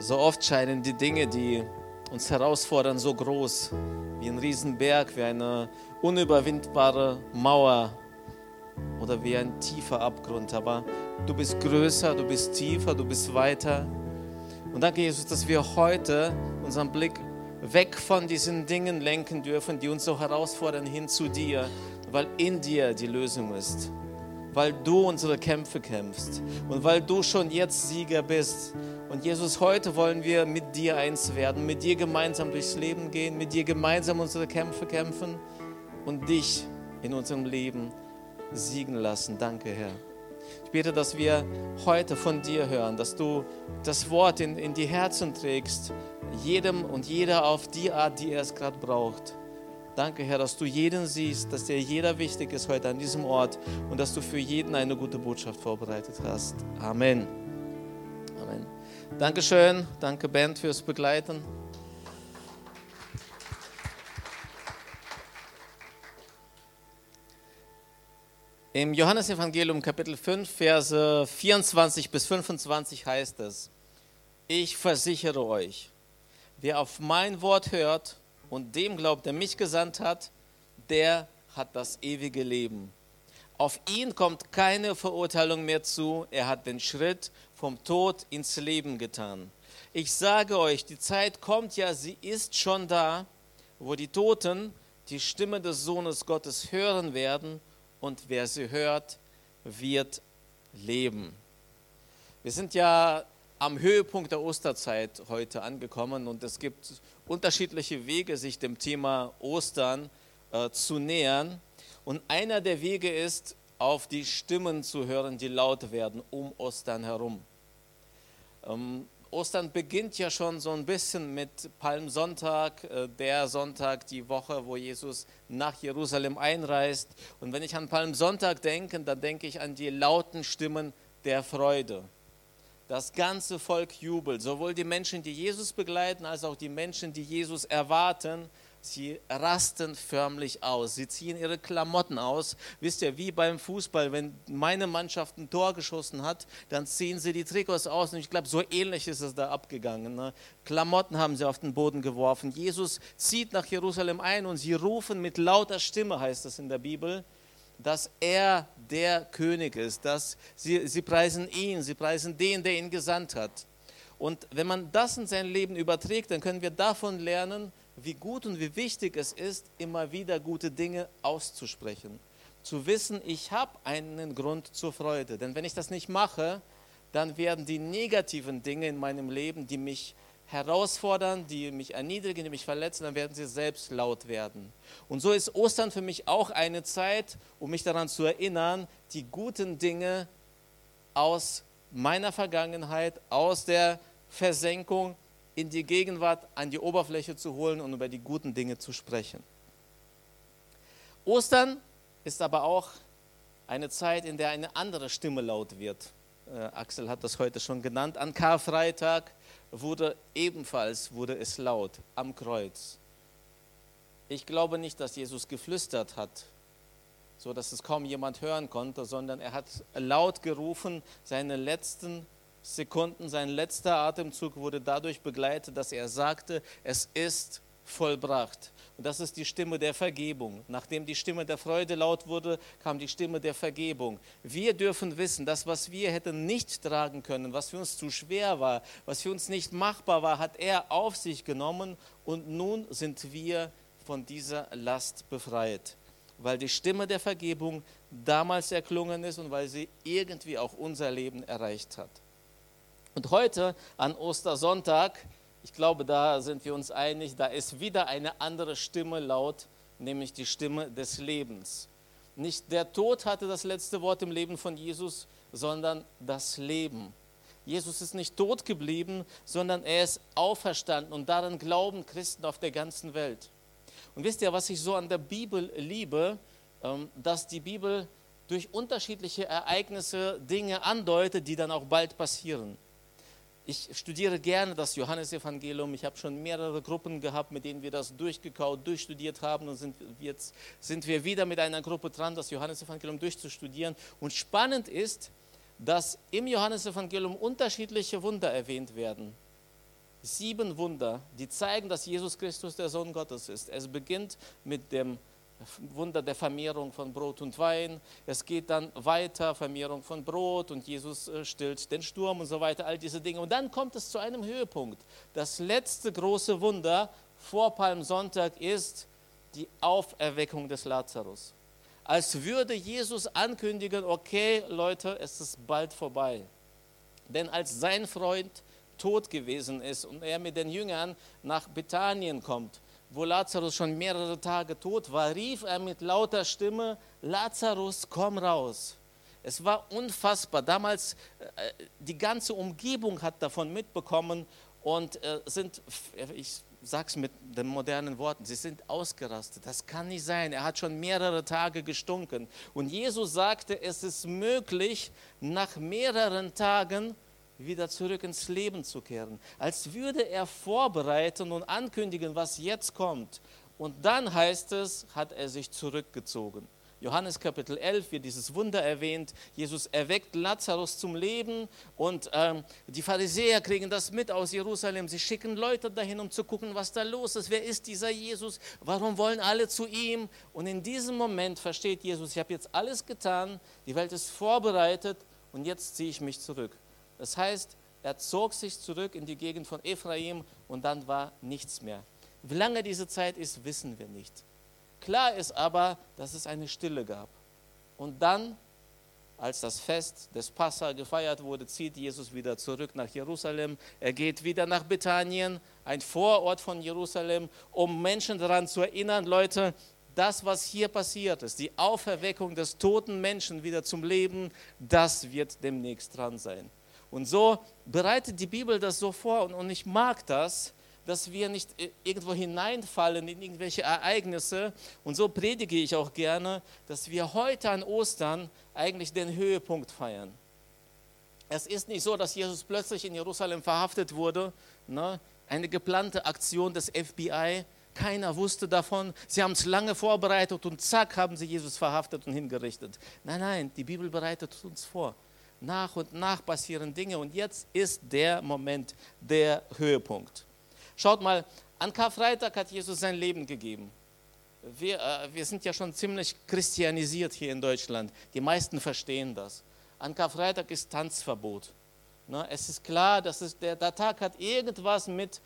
So oft scheinen die Dinge, die uns herausfordern, so groß wie ein Riesenberg, wie eine unüberwindbare Mauer oder wie ein tiefer Abgrund. Aber du bist größer, du bist tiefer, du bist weiter. Und danke, Jesus, dass wir heute unseren Blick weg von diesen Dingen lenken dürfen, die uns so herausfordern, hin zu dir, weil in dir die Lösung ist. Weil du unsere Kämpfe kämpfst und weil du schon jetzt Sieger bist. Und Jesus, heute wollen wir mit dir eins werden, mit dir gemeinsam durchs Leben gehen, mit dir gemeinsam unsere Kämpfe kämpfen und dich in unserem Leben siegen lassen. Danke, Herr. Ich bete, dass wir heute von dir hören, dass du das Wort in, in die Herzen trägst, jedem und jeder auf die Art, die er es gerade braucht. Danke, Herr, dass du jeden siehst, dass dir jeder wichtig ist heute an diesem Ort und dass du für jeden eine gute Botschaft vorbereitet hast. Amen. Dankeschön. Danke, Band, fürs Begleiten. Im Johannesevangelium Kapitel 5, Verse 24 bis 25 heißt es, ich versichere euch, wer auf mein Wort hört und dem glaubt, der mich gesandt hat, der hat das ewige Leben. Auf ihn kommt keine Verurteilung mehr zu, er hat den Schritt vom Tod ins Leben getan. Ich sage euch, die Zeit kommt ja, sie ist schon da, wo die Toten die Stimme des Sohnes Gottes hören werden und wer sie hört, wird leben. Wir sind ja am Höhepunkt der Osterzeit heute angekommen und es gibt unterschiedliche Wege, sich dem Thema Ostern äh, zu nähern. Und einer der Wege ist, auf die Stimmen zu hören, die laut werden um Ostern herum. Ähm, Ostern beginnt ja schon so ein bisschen mit Palmsonntag, äh, der Sonntag, die Woche, wo Jesus nach Jerusalem einreist. Und wenn ich an Palmsonntag denke, dann denke ich an die lauten Stimmen der Freude. Das ganze Volk jubelt, sowohl die Menschen, die Jesus begleiten, als auch die Menschen, die Jesus erwarten. Sie rasten förmlich aus. Sie ziehen ihre Klamotten aus. Wisst ihr, wie beim Fußball, wenn meine Mannschaft ein Tor geschossen hat, dann ziehen sie die Trikots aus. Und ich glaube, so ähnlich ist es da abgegangen. Ne? Klamotten haben sie auf den Boden geworfen. Jesus zieht nach Jerusalem ein und sie rufen mit lauter Stimme, heißt es in der Bibel, dass er der König ist. Dass sie, sie preisen ihn, sie preisen den, der ihn gesandt hat. Und wenn man das in sein Leben überträgt, dann können wir davon lernen, wie gut und wie wichtig es ist, immer wieder gute Dinge auszusprechen. Zu wissen, ich habe einen Grund zur Freude. Denn wenn ich das nicht mache, dann werden die negativen Dinge in meinem Leben, die mich herausfordern, die mich erniedrigen, die mich verletzen, dann werden sie selbst laut werden. Und so ist Ostern für mich auch eine Zeit, um mich daran zu erinnern, die guten Dinge aus meiner Vergangenheit, aus der Versenkung in die Gegenwart an die Oberfläche zu holen und über die guten Dinge zu sprechen. Ostern ist aber auch eine Zeit, in der eine andere Stimme laut wird. Äh, Axel hat das heute schon genannt. An Karfreitag wurde ebenfalls wurde es laut am Kreuz. Ich glaube nicht, dass Jesus geflüstert hat, so dass es kaum jemand hören konnte, sondern er hat laut gerufen, seine letzten Sekunden, sein letzter Atemzug wurde dadurch begleitet, dass er sagte, es ist vollbracht. Und das ist die Stimme der Vergebung. Nachdem die Stimme der Freude laut wurde, kam die Stimme der Vergebung. Wir dürfen wissen, das, was wir hätten nicht tragen können, was für uns zu schwer war, was für uns nicht machbar war, hat er auf sich genommen und nun sind wir von dieser Last befreit, weil die Stimme der Vergebung damals erklungen ist und weil sie irgendwie auch unser Leben erreicht hat. Und heute an Ostersonntag, ich glaube, da sind wir uns einig, da ist wieder eine andere Stimme laut, nämlich die Stimme des Lebens. Nicht der Tod hatte das letzte Wort im Leben von Jesus, sondern das Leben. Jesus ist nicht tot geblieben, sondern er ist auferstanden und daran glauben Christen auf der ganzen Welt. Und wisst ihr, was ich so an der Bibel liebe, ähm, dass die Bibel durch unterschiedliche Ereignisse Dinge andeutet, die dann auch bald passieren. Ich studiere gerne das Johannesevangelium. Ich habe schon mehrere Gruppen gehabt, mit denen wir das durchgekaut, durchstudiert haben. Und sind, jetzt sind wir wieder mit einer Gruppe dran, das Johannesevangelium durchzustudieren. Und spannend ist, dass im Johannesevangelium unterschiedliche Wunder erwähnt werden. sieben Wunder, die zeigen, dass Jesus Christus der Sohn Gottes ist. Es beginnt mit dem Wunder der Vermehrung von Brot und Wein. Es geht dann weiter, Vermehrung von Brot und Jesus äh, stillt den Sturm und so weiter, all diese Dinge. Und dann kommt es zu einem Höhepunkt. Das letzte große Wunder vor Palmsonntag ist die Auferweckung des Lazarus. Als würde Jesus ankündigen, okay Leute, es ist bald vorbei. Denn als sein Freund tot gewesen ist und er mit den Jüngern nach Bethanien kommt, wo Lazarus schon mehrere Tage tot war, rief er mit lauter Stimme, Lazarus, komm raus. Es war unfassbar. Damals, äh, die ganze Umgebung hat davon mitbekommen und äh, sind, ich sage es mit den modernen Worten, sie sind ausgerastet. Das kann nicht sein. Er hat schon mehrere Tage gestunken. Und Jesus sagte, es ist möglich, nach mehreren Tagen wieder zurück ins Leben zu kehren. Als würde er vorbereiten und ankündigen, was jetzt kommt. Und dann heißt es, hat er sich zurückgezogen. Johannes Kapitel 11 wird dieses Wunder erwähnt. Jesus erweckt Lazarus zum Leben und ähm, die Pharisäer kriegen das mit aus Jerusalem. Sie schicken Leute dahin, um zu gucken, was da los ist. Wer ist dieser Jesus? Warum wollen alle zu ihm? Und in diesem Moment versteht Jesus, ich habe jetzt alles getan, die Welt ist vorbereitet und jetzt ziehe ich mich zurück. Das heißt, er zog sich zurück in die Gegend von Ephraim und dann war nichts mehr. Wie lange diese Zeit ist, wissen wir nicht. Klar ist aber, dass es eine Stille gab. Und dann, als das Fest des Passa gefeiert wurde, zieht Jesus wieder zurück nach Jerusalem. Er geht wieder nach Bethanien, ein Vorort von Jerusalem, um Menschen daran zu erinnern, Leute, das, was hier passiert ist, die Auferweckung des toten Menschen wieder zum Leben, das wird demnächst dran sein. Und so bereitet die Bibel das so vor und, und ich mag das, dass wir nicht irgendwo hineinfallen in irgendwelche Ereignisse. Und so predige ich auch gerne, dass wir heute an Ostern eigentlich den Höhepunkt feiern. Es ist nicht so, dass Jesus plötzlich in Jerusalem verhaftet wurde, ne? eine geplante Aktion des FBI. Keiner wusste davon. Sie haben es lange vorbereitet und zack haben sie Jesus verhaftet und hingerichtet. Nein, nein, die Bibel bereitet uns vor nach und nach passieren Dinge und jetzt ist der Moment, der Höhepunkt. Schaut mal, an Karfreitag hat Jesus sein Leben gegeben. Wir, äh, wir sind ja schon ziemlich christianisiert hier in Deutschland. Die meisten verstehen das. An Karfreitag ist Tanzverbot. Na, es ist klar, dass es, der, der Tag hat irgendwas mit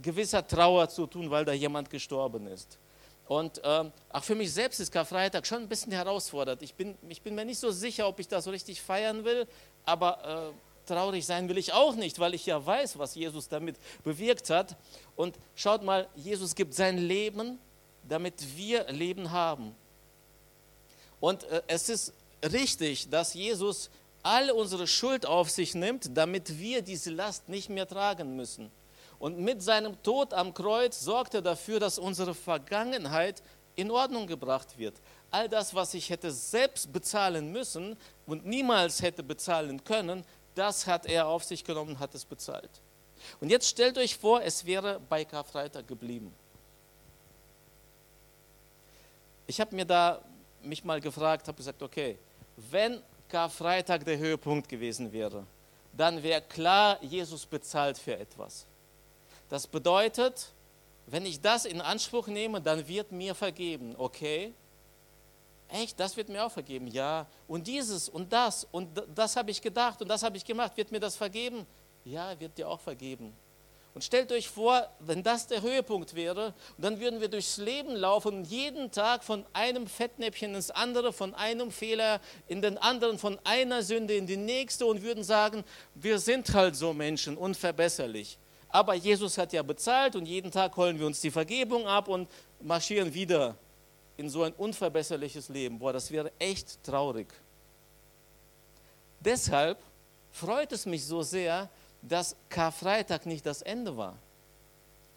gewisser Trauer zu tun, weil da jemand gestorben ist. Und äh, auch für mich selbst ist Karfreitag schon ein bisschen herausfordernd. Ich bin, ich bin mir nicht so sicher, ob ich das so richtig feiern will, aber äh, traurig sein will ich auch nicht, weil ich ja weiß, was Jesus damit bewirkt hat. Und schaut mal, Jesus gibt sein Leben, damit wir Leben haben. Und äh, es ist richtig, dass Jesus all unsere Schuld auf sich nimmt, damit wir diese Last nicht mehr tragen müssen. Und mit seinem Tod am Kreuz sorgt er dafür, dass unsere Vergangenheit in Ordnung gebracht wird. All das, was ich hätte selbst bezahlen müssen und niemals hätte bezahlen können, das hat er auf sich genommen, hat es bezahlt. Und jetzt stellt euch vor, es wäre bei Karfreitag geblieben. Ich habe mir da mich mal gefragt, habe gesagt, okay, wenn Karfreitag der Höhepunkt gewesen wäre, dann wäre klar, Jesus bezahlt für etwas. Das bedeutet, wenn ich das in Anspruch nehme, dann wird mir vergeben. Okay? Echt, das wird mir auch vergeben. Ja. Und dieses und das und das habe ich gedacht und das habe ich gemacht. Wird mir das vergeben? Ja, wird dir auch vergeben. Und stellt euch vor, wenn das der Höhepunkt wäre, dann würden wir durchs Leben laufen jeden Tag von einem Fettnäpfchen ins andere, von einem Fehler in den anderen, von einer Sünde in die nächste und würden sagen, wir sind halt so Menschen, unverbesserlich. Aber Jesus hat ja bezahlt und jeden Tag holen wir uns die Vergebung ab und marschieren wieder in so ein unverbesserliches Leben. Boah, das wäre echt traurig. Deshalb freut es mich so sehr, dass Karfreitag nicht das Ende war.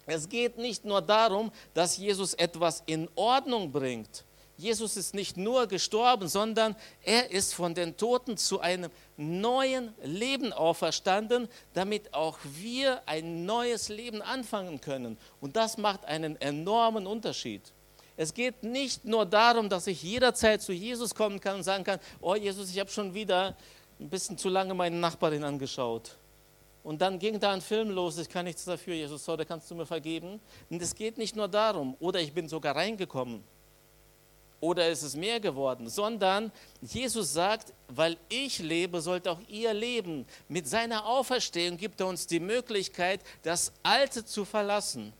Es geht nicht nur darum, dass Jesus etwas in Ordnung bringt, Jesus ist nicht nur gestorben, sondern er ist von den Toten zu einem neuen Leben auferstanden, damit auch wir ein neues Leben anfangen können. Und das macht einen enormen Unterschied. Es geht nicht nur darum, dass ich jederzeit zu Jesus kommen kann und sagen kann, oh Jesus, ich habe schon wieder ein bisschen zu lange meine Nachbarin angeschaut. und dann ging da ein Film los, ich kann nichts dafür, Jesus, sorry, kannst du mir vergeben? Und es geht nicht nur darum, oder ich bin sogar reingekommen, oder ist es mehr geworden, sondern Jesus sagt, weil ich lebe, sollt auch ihr leben. Mit seiner Auferstehung gibt er uns die Möglichkeit, das Alte zu verlassen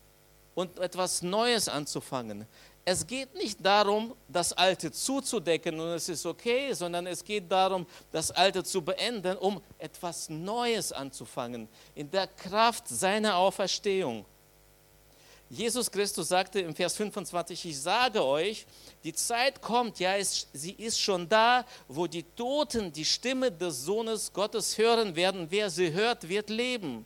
und etwas Neues anzufangen. Es geht nicht darum, das Alte zuzudecken und es ist okay, sondern es geht darum, das Alte zu beenden, um etwas Neues anzufangen, in der Kraft seiner Auferstehung. Jesus Christus sagte im Vers 25, ich sage euch, die Zeit kommt, ja, es, sie ist schon da, wo die Toten die Stimme des Sohnes Gottes hören werden. Wer sie hört, wird leben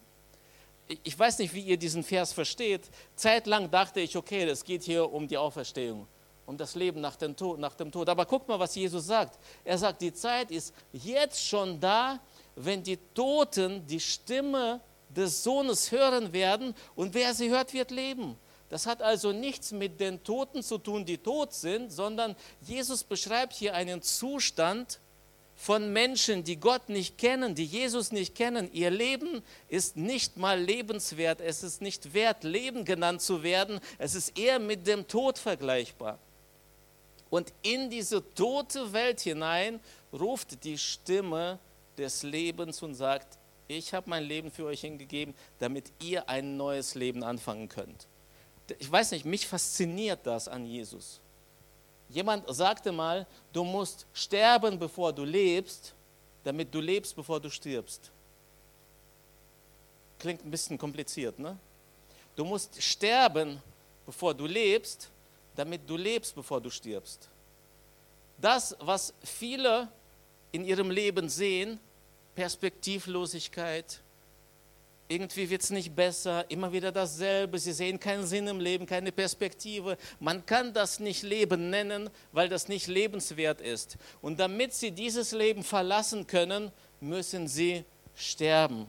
ich weiß nicht, wie ihr diesen Vers versteht. Zeitlang dachte ich, okay, es geht hier um die Auferstehung, um das Leben nach dem, Tod, nach dem Tod. Aber guck mal, was Jesus sagt. Er sagt, die Zeit ist jetzt schon da, wenn die Toten die Stimme des Sohnes hören werden und wer sie hört, wird leben. Das hat also nichts mit den Toten zu tun, die tot sind, sondern Jesus beschreibt hier einen Zustand, von Menschen, die Gott nicht kennen, die Jesus nicht kennen. Ihr Leben ist nicht mal lebenswert. Es ist nicht wert, Leben genannt zu werden. Es ist eher mit dem Tod vergleichbar. Und in diese tote Welt hinein ruft die Stimme des Lebens und sagt, ich habe mein Leben für euch hingegeben, damit ihr ein neues Leben anfangen könnt. Ich weiß nicht, mich fasziniert das an Jesus. Jemand sagte mal, du musst sterben, bevor du lebst, damit du lebst, bevor du stirbst. Klingt ein bisschen kompliziert, ne? Du musst sterben, bevor du lebst, damit du lebst, bevor du stirbst. Das, was viele in ihrem Leben sehen, Perspektivlosigkeit, irgendwie wird es nicht besser, immer wieder dasselbe, sie sehen keinen Sinn im Leben, keine Perspektive. Man kann das nicht Leben nennen, weil das nicht lebenswert ist. Und damit sie dieses Leben verlassen können, müssen sie sterben.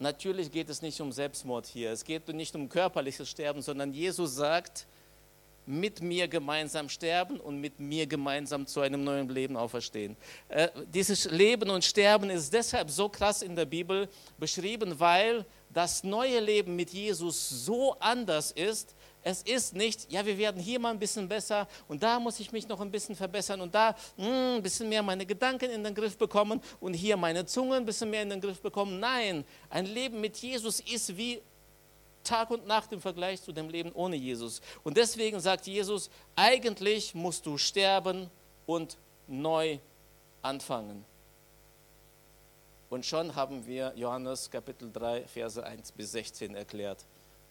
Natürlich geht es nicht um Selbstmord hier, es geht nicht um körperliches Sterben, sondern Jesus sagt, mit mir gemeinsam sterben und mit mir gemeinsam zu einem neuen Leben auferstehen. Äh, dieses Leben und Sterben ist deshalb so krass in der Bibel beschrieben, weil das neue Leben mit Jesus so anders ist. Es ist nicht, ja, wir werden hier mal ein bisschen besser und da muss ich mich noch ein bisschen verbessern und da mh, hm, ein bisschen mehr meine Gedanken in den Griff bekommen und hier meine Zunge ein bisschen mehr in den Griff bekommen. Nein, ein Leben mit Jesus ist wie Tag und Nacht im Vergleich zu dem Leben ohne Jesus. Und deswegen sagt Jesus, eigentlich musst du sterben und neu anfangen. Und schon haben wir Johannes Kapitel 3, Verse 1 bis 16 erklärt.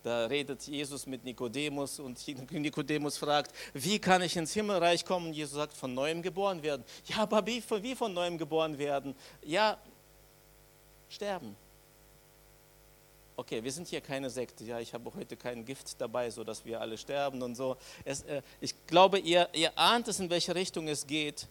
Da redet Jesus mit Nikodemus und Nikodemus fragt, wie kann ich ins Himmelreich kommen? Jesus sagt, von neuem geboren werden. Ja, aber wie, wie von neuem geboren werden? Ja, sterben okay, wir sind hier keine Sekte, ja, ich habe heute kein Gift dabei, sodass wir alle sterben und so. Es, äh, ich glaube, ihr, ihr ahnt es, in welche Richtung es geht.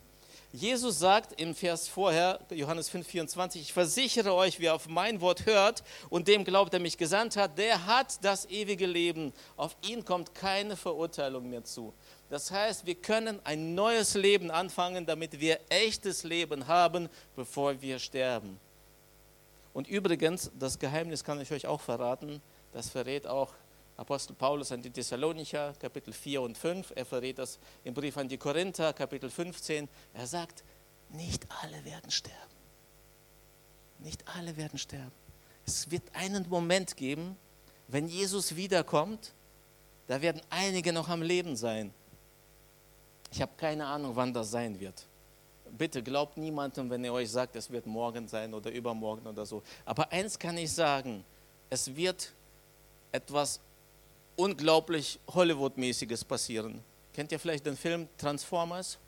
Jesus sagt im Vers vorher, Johannes 5,24, ich versichere euch, wer auf mein Wort hört und dem glaubt, der mich gesandt hat, der hat das ewige Leben. Auf ihn kommt keine Verurteilung mehr zu. Das heißt, wir können ein neues Leben anfangen, damit wir echtes Leben haben, bevor wir sterben. Und übrigens, das Geheimnis kann ich euch auch verraten, das verrät auch Apostel Paulus an die Thessalonicher, Kapitel 4 und 5. Er verrät das im Brief an die Korinther, Kapitel 15. Er sagt, nicht alle werden sterben. Nicht alle werden sterben. Es wird einen Moment geben, wenn Jesus wiederkommt, da werden einige noch am Leben sein. Ich habe keine Ahnung, wann das sein wird. Bitte glaubt niemandem, wenn er euch sagt, es wird morgen sein oder übermorgen oder so. Aber eins kann ich sagen, es wird etwas unglaublich Hollywood-mäßiges passieren. Kennt ihr vielleicht den Film Transformers?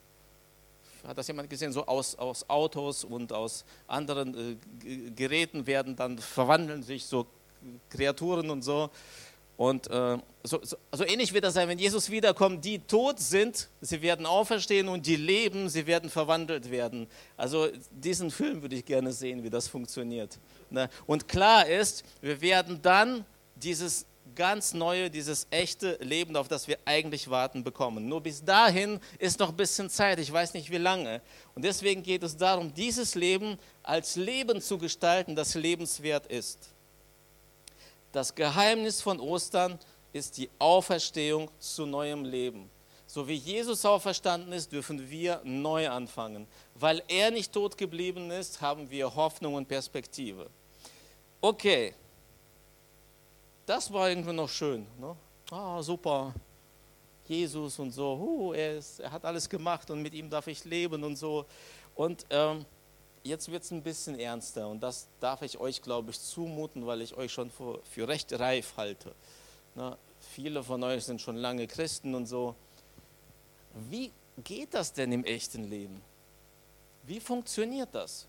Hat das jemand gesehen? So aus, aus Autos und aus anderen äh, Geräten werden dann verwandeln sich so Kreaturen und so. Und äh, so, so, so, ähnlich wird das sein, wenn Jesus wiederkommt. Die tot sind, sie werden auferstehen und die leben, sie werden verwandelt werden. Also diesen Film würde ich gerne sehen, wie das funktioniert. Ne? Und klar ist, wir werden dann dieses, ganz neue, dieses echte Leben, auf das wir eigentlich warten, bekommen. Nur bis dahin ist noch ein bisschen Zeit, ich weiß nicht wie lange. Und deswegen geht es darum, dieses Leben als Leben zu gestalten, das lebenswert ist. Das Geheimnis von Ostern ist die Auferstehung zu neuem Leben. So wie Jesus auferstanden ist, dürfen wir neu anfangen. Weil er nicht tot geblieben ist, haben wir Hoffnung und Perspektive. Okay, das war irgendwie noch schön. Ne? Ah, super, Jesus und so, uh, er, ist, er hat alles gemacht und mit ihm darf ich leben und so. Und ähm, jetzt wird es ein bisschen ernster und das darf ich euch, glaube ich, zumuten, weil ich euch schon für, für recht reif halte. Ne? Viele von euch sind schon lange Christen und so. Wie geht das denn im echten Leben? Wie funktioniert das?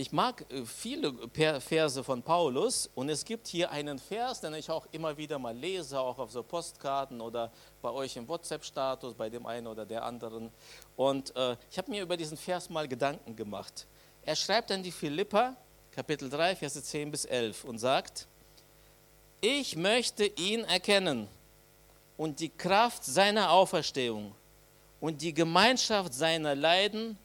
Ich mag äh, viele Verse von Paulus und es gibt hier einen Vers, den ich auch immer wieder mal lese, auch auf so Postkarten oder bei euch im WhatsApp-Status, bei dem einen oder der anderen. Und äh, ich habe mir über diesen Vers mal Gedanken gemacht. Er schreibt an die Philippa, Kapitel 3, Verse 10 bis 11 und sagt, ich möchte ihn erkennen und die Kraft seiner Auferstehung und die Gemeinschaft seiner Leiden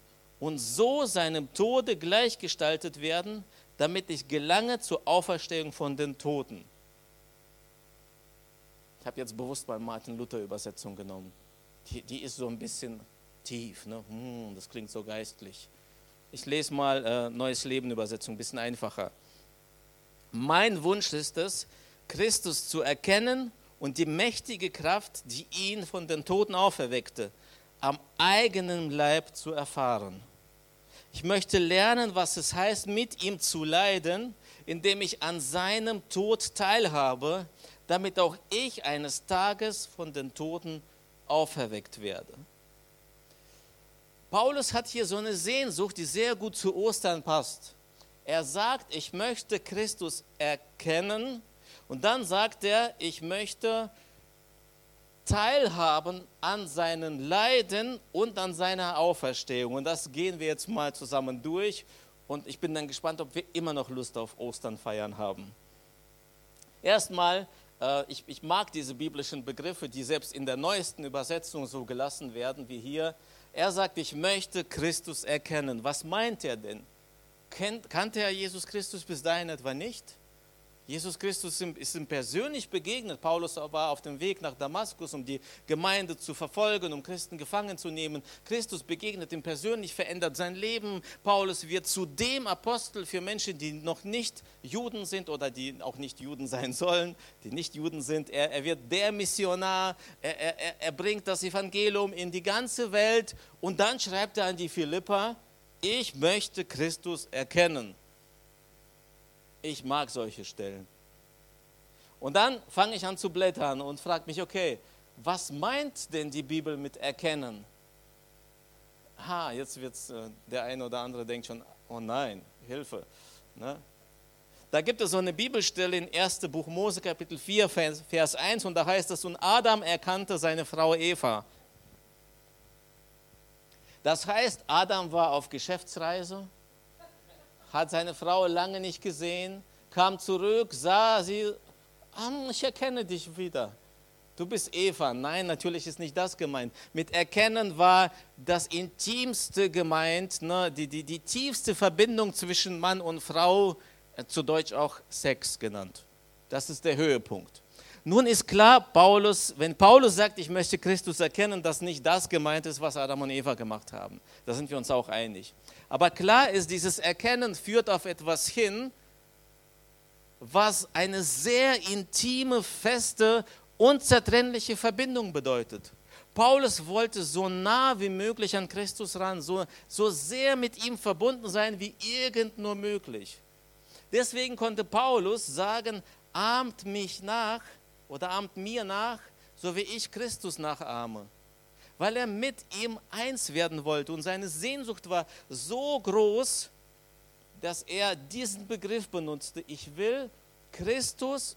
und so seinem Tode gleichgestaltet werden, damit ich gelange zur Auferstehung von den Toten. Ich habe jetzt bewusst mal Martin Luther Übersetzung genommen. Die, die ist so ein bisschen tief, ne? Hm, das klingt so geistlich. Ich lese mal äh, Neues Leben Übersetzung, ein bisschen einfacher. Mein Wunsch ist es, Christus zu erkennen und die mächtige Kraft, die ihn von den Toten auferweckte, am eigenen Leib zu erfahren. Ich möchte lernen, was es heißt, mit ihm zu leiden, indem ich an seinem Tod teilhabe, damit auch ich eines Tages von den Toten auferweckt werde. Paulus hat hier so eine Sehnsucht, die sehr gut zu Ostern passt. Er sagt, ich möchte Christus erkennen und dann sagt er, ich möchte teilhaben an seinen Leiden und an seiner Auferstehung. Und das gehen wir jetzt mal zusammen durch. Und ich bin dann gespannt, ob wir immer noch Lust auf Ostern feiern haben. Erstmal, äh, ich, ich mag diese biblischen Begriffe, die selbst in der neuesten Übersetzung so gelassen werden wie hier. Er sagt, ich möchte Christus erkennen. Was meint er denn? Kennt, kannte er Jesus Christus bis dahin etwa nicht? Jesus Christus ist ihm persönlich begegnet. Paulus war auf dem Weg nach Damaskus, um die Gemeinde zu verfolgen, um Christen gefangen zu nehmen. Christus begegnet ihm persönlich, verändert sein Leben. Paulus wird zu dem Apostel für Menschen, die noch nicht Juden sind oder die auch nicht Juden sein sollen, die nicht Juden sind. Er, er wird der Missionar. Er, er, er bringt das Evangelium in die ganze Welt. Und dann schreibt er an die Philippa, ich möchte Christus erkennen. Ich mag solche Stellen. Und dann fange ich an zu blättern und frage mich, okay, was meint denn die Bibel mit erkennen? Ha, jetzt wird äh, der eine oder andere denkt schon, oh nein, Hilfe. Ne? Da gibt es so eine Bibelstelle in 1. Buch Mose Kapitel 4, Vers 1 und da heißt es, und Adam erkannte seine Frau Eva. Das heißt, Adam war auf Geschäftsreise, hat seine Frau lange nicht gesehen, kam zurück, sah sie, ich erkenne dich wieder. Du bist Eva. Nein, natürlich ist nicht das gemeint. Mit Erkennen war das Intimste gemeint, ne? die, die, die tiefste Verbindung zwischen Mann und Frau, äh, zu Deutsch auch Sex genannt. Das ist der Höhepunkt. Nun ist klar, Paulus, wenn Paulus sagt, ich möchte Christus erkennen, dass nicht das gemeint ist, was Adam und Eva gemacht haben. Da sind wir uns auch einig. Aber klar ist, dieses Erkennen führt auf etwas hin, was eine sehr intime, feste, unzertrennliche Verbindung bedeutet. Paulus wollte so nah wie möglich an Christus ran, so, so sehr mit ihm verbunden sein wie irgend nur möglich. Deswegen konnte Paulus sagen, ahmt mich nach oder ahmt mir nach, so wie ich Christus nachahme weil er mit ihm eins werden wollte. Und seine Sehnsucht war so groß, dass er diesen Begriff benutzte. Ich will Christus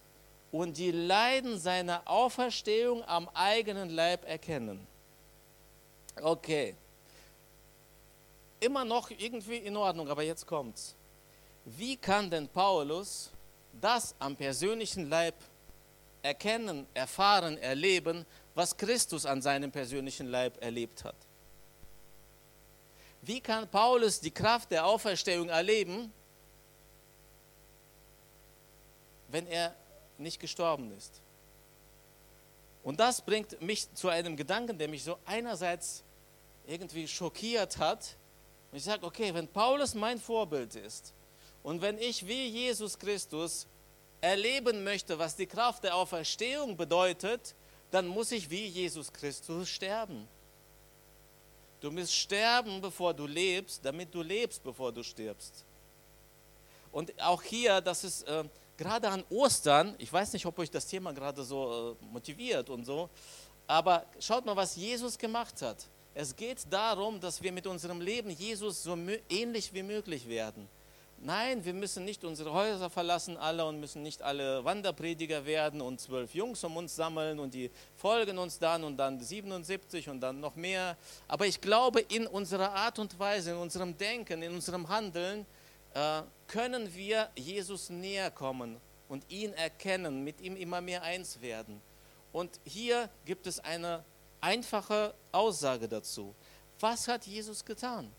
und die Leiden seiner Auferstehung am eigenen Leib erkennen. Okay. Immer noch irgendwie in Ordnung, aber jetzt kommt's. Wie kann denn Paulus das am persönlichen Leib erkennen, erfahren, erleben, was Christus an seinem persönlichen Leib erlebt hat. Wie kann Paulus die Kraft der Auferstehung erleben, wenn er nicht gestorben ist? Und das bringt mich zu einem Gedanken, der mich so einerseits irgendwie schockiert hat. Und ich sage, okay, wenn Paulus mein Vorbild ist und wenn ich wie Jesus Christus erleben möchte, was die Kraft der Auferstehung bedeutet, dann muss ich wie Jesus Christus sterben. Du musst sterben, bevor du lebst, damit du lebst, bevor du stirbst. Und auch hier, das ist äh, gerade an Ostern, ich weiß nicht, ob euch das Thema gerade so äh, motiviert und so, aber schaut mal, was Jesus gemacht hat. Es geht darum, dass wir mit unserem Leben Jesus so ähnlich wie möglich werden. Nein, wir müssen nicht unsere Häuser verlassen alle und müssen nicht alle Wanderprediger werden und zwölf Jungs um uns sammeln und die folgen uns dann und dann 77 und dann noch mehr. Aber ich glaube, in unserer Art und Weise, in unserem Denken, in unserem Handeln äh, können wir Jesus näher kommen und ihn erkennen, mit ihm immer mehr eins werden. Und hier gibt es eine einfache Aussage dazu. Was hat Jesus getan?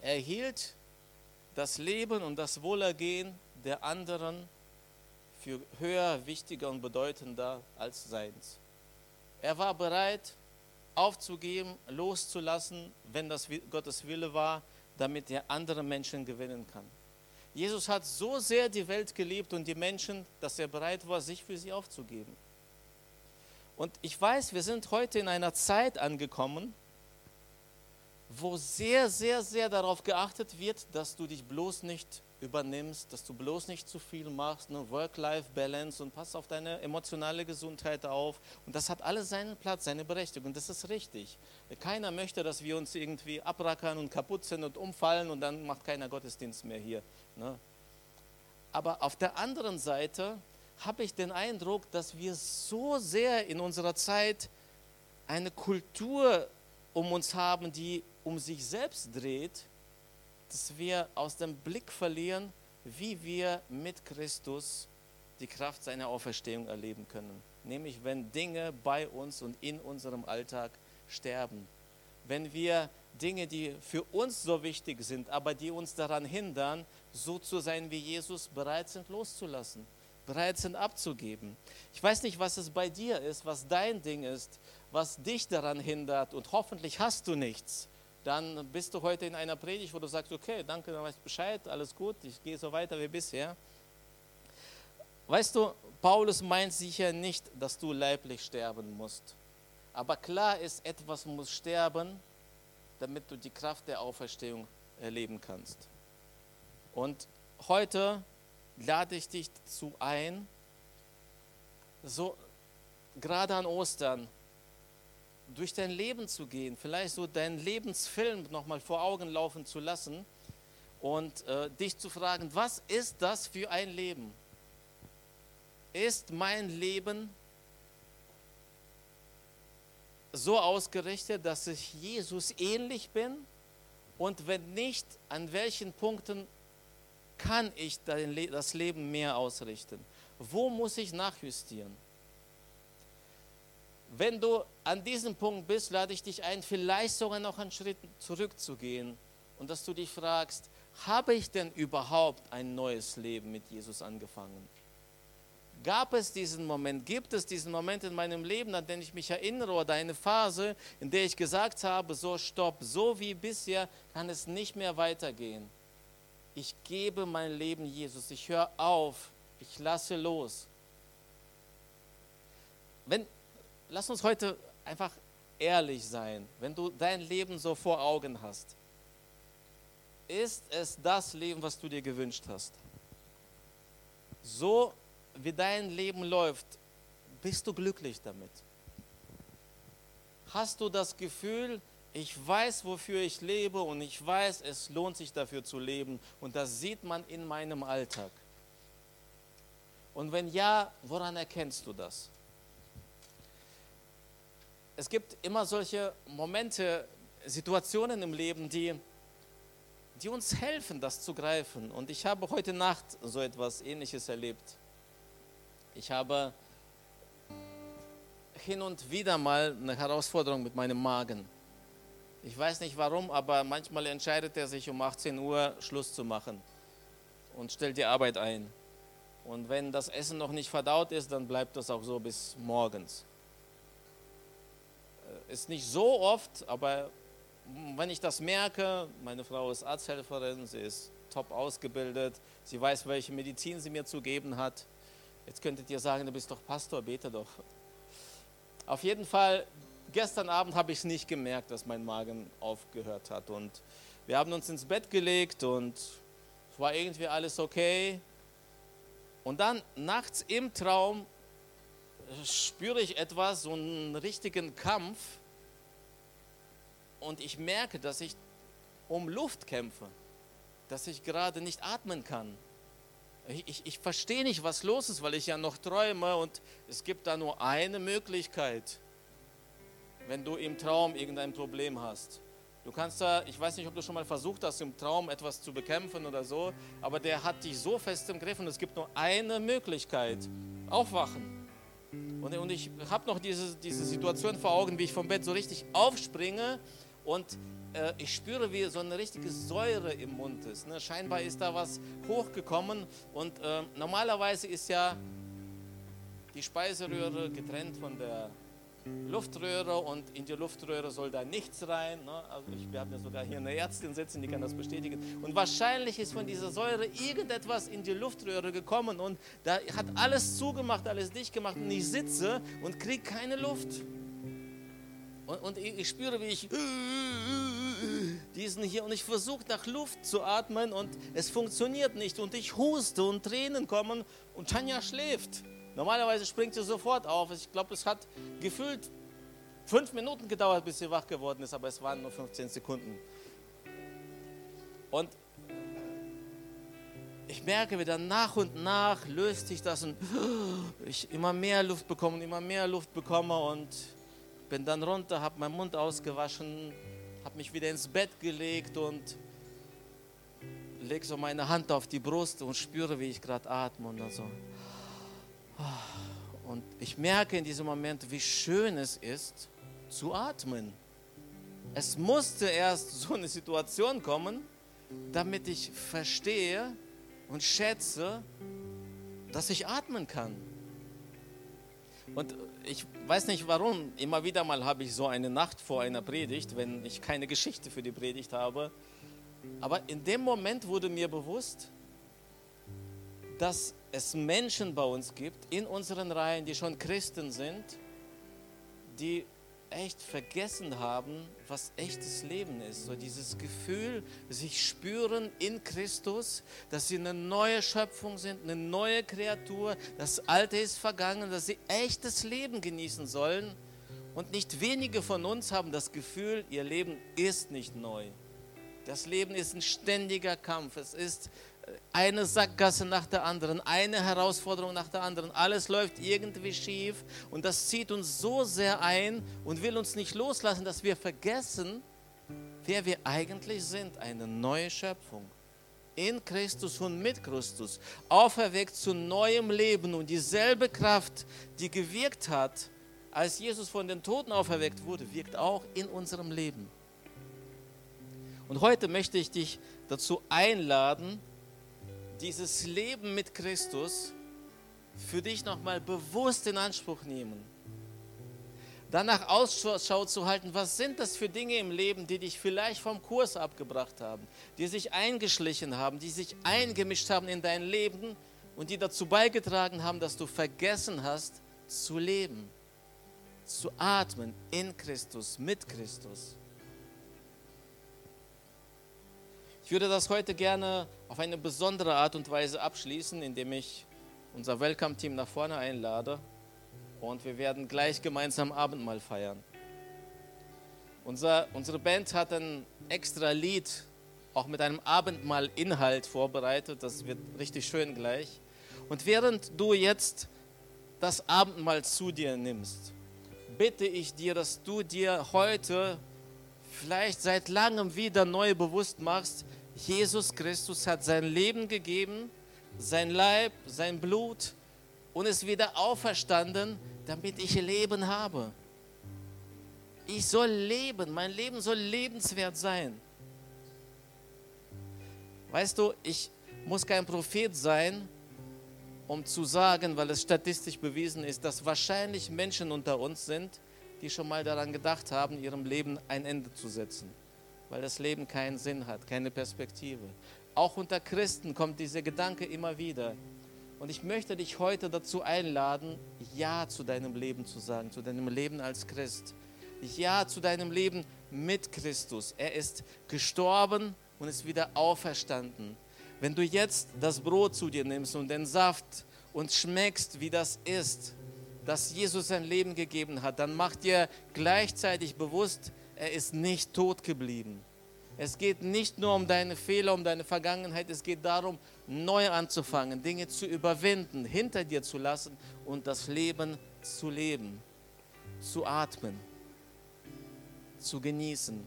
Er hielt das Leben und das Wohlergehen der anderen für höher, wichtiger und bedeutender als seins. Er war bereit, aufzugeben, loszulassen, wenn das Gottes Wille war, damit er andere Menschen gewinnen kann. Jesus hat so sehr die Welt geliebt und die Menschen, dass er bereit war, sich für sie aufzugeben. Und ich weiß, wir sind heute in einer Zeit angekommen, wo sehr, sehr, sehr darauf geachtet wird, dass du dich bloß nicht übernimmst, dass du bloß nicht zu viel machst, ne? Work-Life-Balance und pass auf deine emotionale Gesundheit auf. Und das hat alles seinen Platz, seine Berechtigung. Das ist richtig. Keiner möchte, dass wir uns irgendwie abrackern und kaputt sind und umfallen und dann macht keiner Gottesdienst mehr hier. Ne? Aber auf der anderen Seite habe ich den Eindruck, dass wir so sehr in unserer Zeit eine Kultur um uns haben, die um sich selbst dreht, dass wir aus dem Blick verlieren, wie wir mit Christus die Kraft seiner Auferstehung erleben können. Nämlich wenn Dinge bei uns und in unserem Alltag sterben. Wenn wir Dinge, die für uns so wichtig sind, aber die uns daran hindern, so zu sein wie Jesus, bereit sind loszulassen, bereit sind abzugeben. Ich weiß nicht, was es bei dir ist, was dein Ding ist, was dich daran hindert und hoffentlich hast du nichts dann bist du heute in einer Predigt, wo du sagst, okay, danke, dann weißt du Bescheid, alles gut, ich gehe so weiter wie bisher. Weißt du, Paulus meint sicher nicht, dass du leiblich sterben musst. Aber klar ist, etwas muss sterben, damit du die Kraft der Auferstehung erleben kannst. Und heute lade ich dich dazu ein, so gerade an Ostern, durch dein Leben zu gehen, vielleicht so deinen Lebensfilm nochmal vor Augen laufen zu lassen und äh, dich zu fragen, was ist das für ein Leben? Ist mein Leben so ausgerichtet, dass ich Jesus ähnlich bin? Und wenn nicht, an welchen Punkten kann ich das Leben mehr ausrichten? Wo muss ich nachjustieren? Wenn du an diesem Punkt bist, lade ich dich ein, vielleicht sogar noch einen Schritt zurückzugehen und dass du dich fragst, habe ich denn überhaupt ein neues Leben mit Jesus angefangen? Gab es diesen Moment, gibt es diesen Moment in meinem Leben, an den ich mich erinnere oder eine Phase, in der ich gesagt habe, so stopp, so wie bisher kann es nicht mehr weitergehen. Ich gebe mein Leben Jesus, ich höre auf, ich lasse los. Wenn, lass uns heute einfach ehrlich sein, wenn du dein Leben so vor Augen hast. Ist es das Leben, was du dir gewünscht hast? So wie dein Leben läuft, bist du glücklich damit? Hast du das Gefühl, ich weiß, wofür ich lebe und ich weiß, es lohnt sich dafür zu leben und das sieht man in meinem Alltag? Und wenn ja, woran erkennst du das? Es gibt immer solche Momente, Situationen im Leben, die, die uns helfen, das zu greifen. Und ich habe heute Nacht so etwas Ähnliches erlebt. Ich habe hin und wieder mal eine Herausforderung mit meinem Magen. Ich weiß nicht warum, aber manchmal entscheidet er sich um 18 Uhr Schluss zu machen und stellt die Arbeit ein. Und wenn das Essen noch nicht verdaut ist, dann bleibt das auch so bis morgens. Äh, ist nicht so oft, aber wenn ich das merke, meine Frau ist Arzthelferin, sie ist top ausgebildet, sie weiß, welche Medizin sie mir zu geben hat. Jetzt könntet ihr sagen, du bist doch Pastor, bete doch. Auf jeden Fall, gestern Abend habe ich es nicht gemerkt, dass mein Magen aufgehört hat. Und wir haben uns ins Bett gelegt und es war irgendwie alles okay. Und dann nachts im Traum spüre ich etwas, so einen richtigen Kampf und ich merke, dass ich um Luft kämpfe, dass ich gerade nicht atmen kann. Ich, ich, ich verstehe nicht, was los ist, weil ich ja noch träume und es gibt da nur eine Möglichkeit, wenn du im Traum irgendein Problem hast. Du kannst da, ich weiß nicht, ob du schon mal versucht hast, im Traum etwas zu bekämpfen oder so, aber der hat dich so fest im Griff und es gibt nur eine Möglichkeit: Aufwachen. Und, und ich habe noch diese, diese Situation vor Augen, wie ich vom Bett so richtig aufspringe und äh, ich spüre, wie so eine richtige Säure im Mund ist. Ne? Scheinbar ist da was hochgekommen und äh, normalerweise ist ja die Speiseröhre getrennt von der Luftröhre und in die Luftröhre soll da nichts rein. Ne? Also ich, wir haben ja sogar hier eine Ärztin sitzen, die kann das bestätigen. Und wahrscheinlich ist von dieser Säure irgendetwas in die Luftröhre gekommen und da hat alles zugemacht, alles dicht gemacht und ich sitze und kriege keine Luft. Und, und ich, ich spüre, wie ich diesen hier und ich versuche nach Luft zu atmen und es funktioniert nicht und ich huste und Tränen kommen und Tanja schläft. Normalerweise springt sie sofort auf. Ich glaube, es hat gefühlt fünf Minuten gedauert, bis sie wach geworden ist, aber es waren nur 15 Sekunden. Und ich merke wieder nach und nach löst sich das und ich immer mehr Luft bekomme und immer mehr Luft bekomme und bin dann runter, habe meinen Mund ausgewaschen, habe mich wieder ins Bett gelegt und lege so meine Hand auf die Brust und spüre, wie ich gerade atme und so. Und ich merke in diesem Moment, wie schön es ist, zu atmen. Es musste erst so eine Situation kommen, damit ich verstehe und schätze, dass ich atmen kann. Und ich weiß nicht warum, immer wieder mal habe ich so eine Nacht vor einer Predigt, wenn ich keine Geschichte für die Predigt habe. Aber in dem Moment wurde mir bewusst, dass es Menschen bei uns gibt, in unseren Reihen, die schon Christen sind, die echt vergessen haben, was echtes Leben ist. So dieses Gefühl, sich spüren in Christus, dass sie eine neue Schöpfung sind, eine neue Kreatur, das Alte ist vergangen, dass sie echtes Leben genießen sollen. Und nicht wenige von uns haben das Gefühl, ihr Leben ist nicht neu. Das Leben ist ein ständiger Kampf. Es ist eine Sackgasse nach der anderen, eine Herausforderung nach der anderen. Alles läuft irgendwie schief und das zieht uns so sehr ein und will uns nicht loslassen, dass wir vergessen, wer wir eigentlich sind. Eine neue Schöpfung. In Christus und mit Christus. Auferweckt zu neuem Leben und dieselbe Kraft, die gewirkt hat, als Jesus von den Toten auferweckt wurde, wirkt auch in unserem Leben. Und heute möchte ich dich dazu einladen, dieses Leben mit Christus für dich nochmal bewusst in Anspruch nehmen. Danach Ausschau zu halten, was sind das für Dinge im Leben, die dich vielleicht vom Kurs abgebracht haben, die sich eingeschlichen haben, die sich eingemischt haben in dein Leben und die dazu beigetragen haben, dass du vergessen hast zu leben, zu atmen in Christus, mit Christus. Ich würde das heute gerne auf eine besondere Art und Weise abschließen, indem ich unser Welcome-Team nach vorne einlade und wir werden gleich gemeinsam Abendmahl feiern. Unser, unsere Band hat ein extra Lied, auch mit einem Abendmahl-Inhalt vorbereitet. Das wird richtig schön gleich. Und während du jetzt das Abendmahl zu dir nimmst, bitte ich dir, dass du dir heute vielleicht seit langem wieder neu bewusst machst, Jesus Christus hat sein Leben gegeben, sein Leib, sein Blut und ist wieder auferstanden, damit ich Leben habe. Ich soll leben, mein Leben soll lebenswert sein. Weißt du, ich muss kein Prophet sein, um zu sagen, weil es statistisch bewiesen ist, dass wahrscheinlich Menschen unter uns sind, die schon mal daran gedacht haben, ihrem Leben ein Ende zu setzen, weil das Leben keinen Sinn hat, keine Perspektive. Auch unter Christen kommt dieser Gedanke immer wieder. Und ich möchte dich heute dazu einladen, Ja zu deinem Leben zu sagen, zu deinem Leben als Christ. Ja zu deinem Leben mit Christus. Er ist gestorben und ist wieder auferstanden. Wenn du jetzt das Brot zu dir nimmst und den Saft und schmeckst, wie das ist, dass Jesus sein Leben gegeben hat, dann mach dir gleichzeitig bewusst, er ist nicht tot geblieben. Es geht nicht nur um deine Fehler, um deine Vergangenheit, es geht darum, neu anzufangen, Dinge zu überwinden, hinter dir zu lassen und das Leben zu leben, zu atmen, zu genießen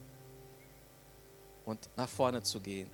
und nach vorne zu gehen.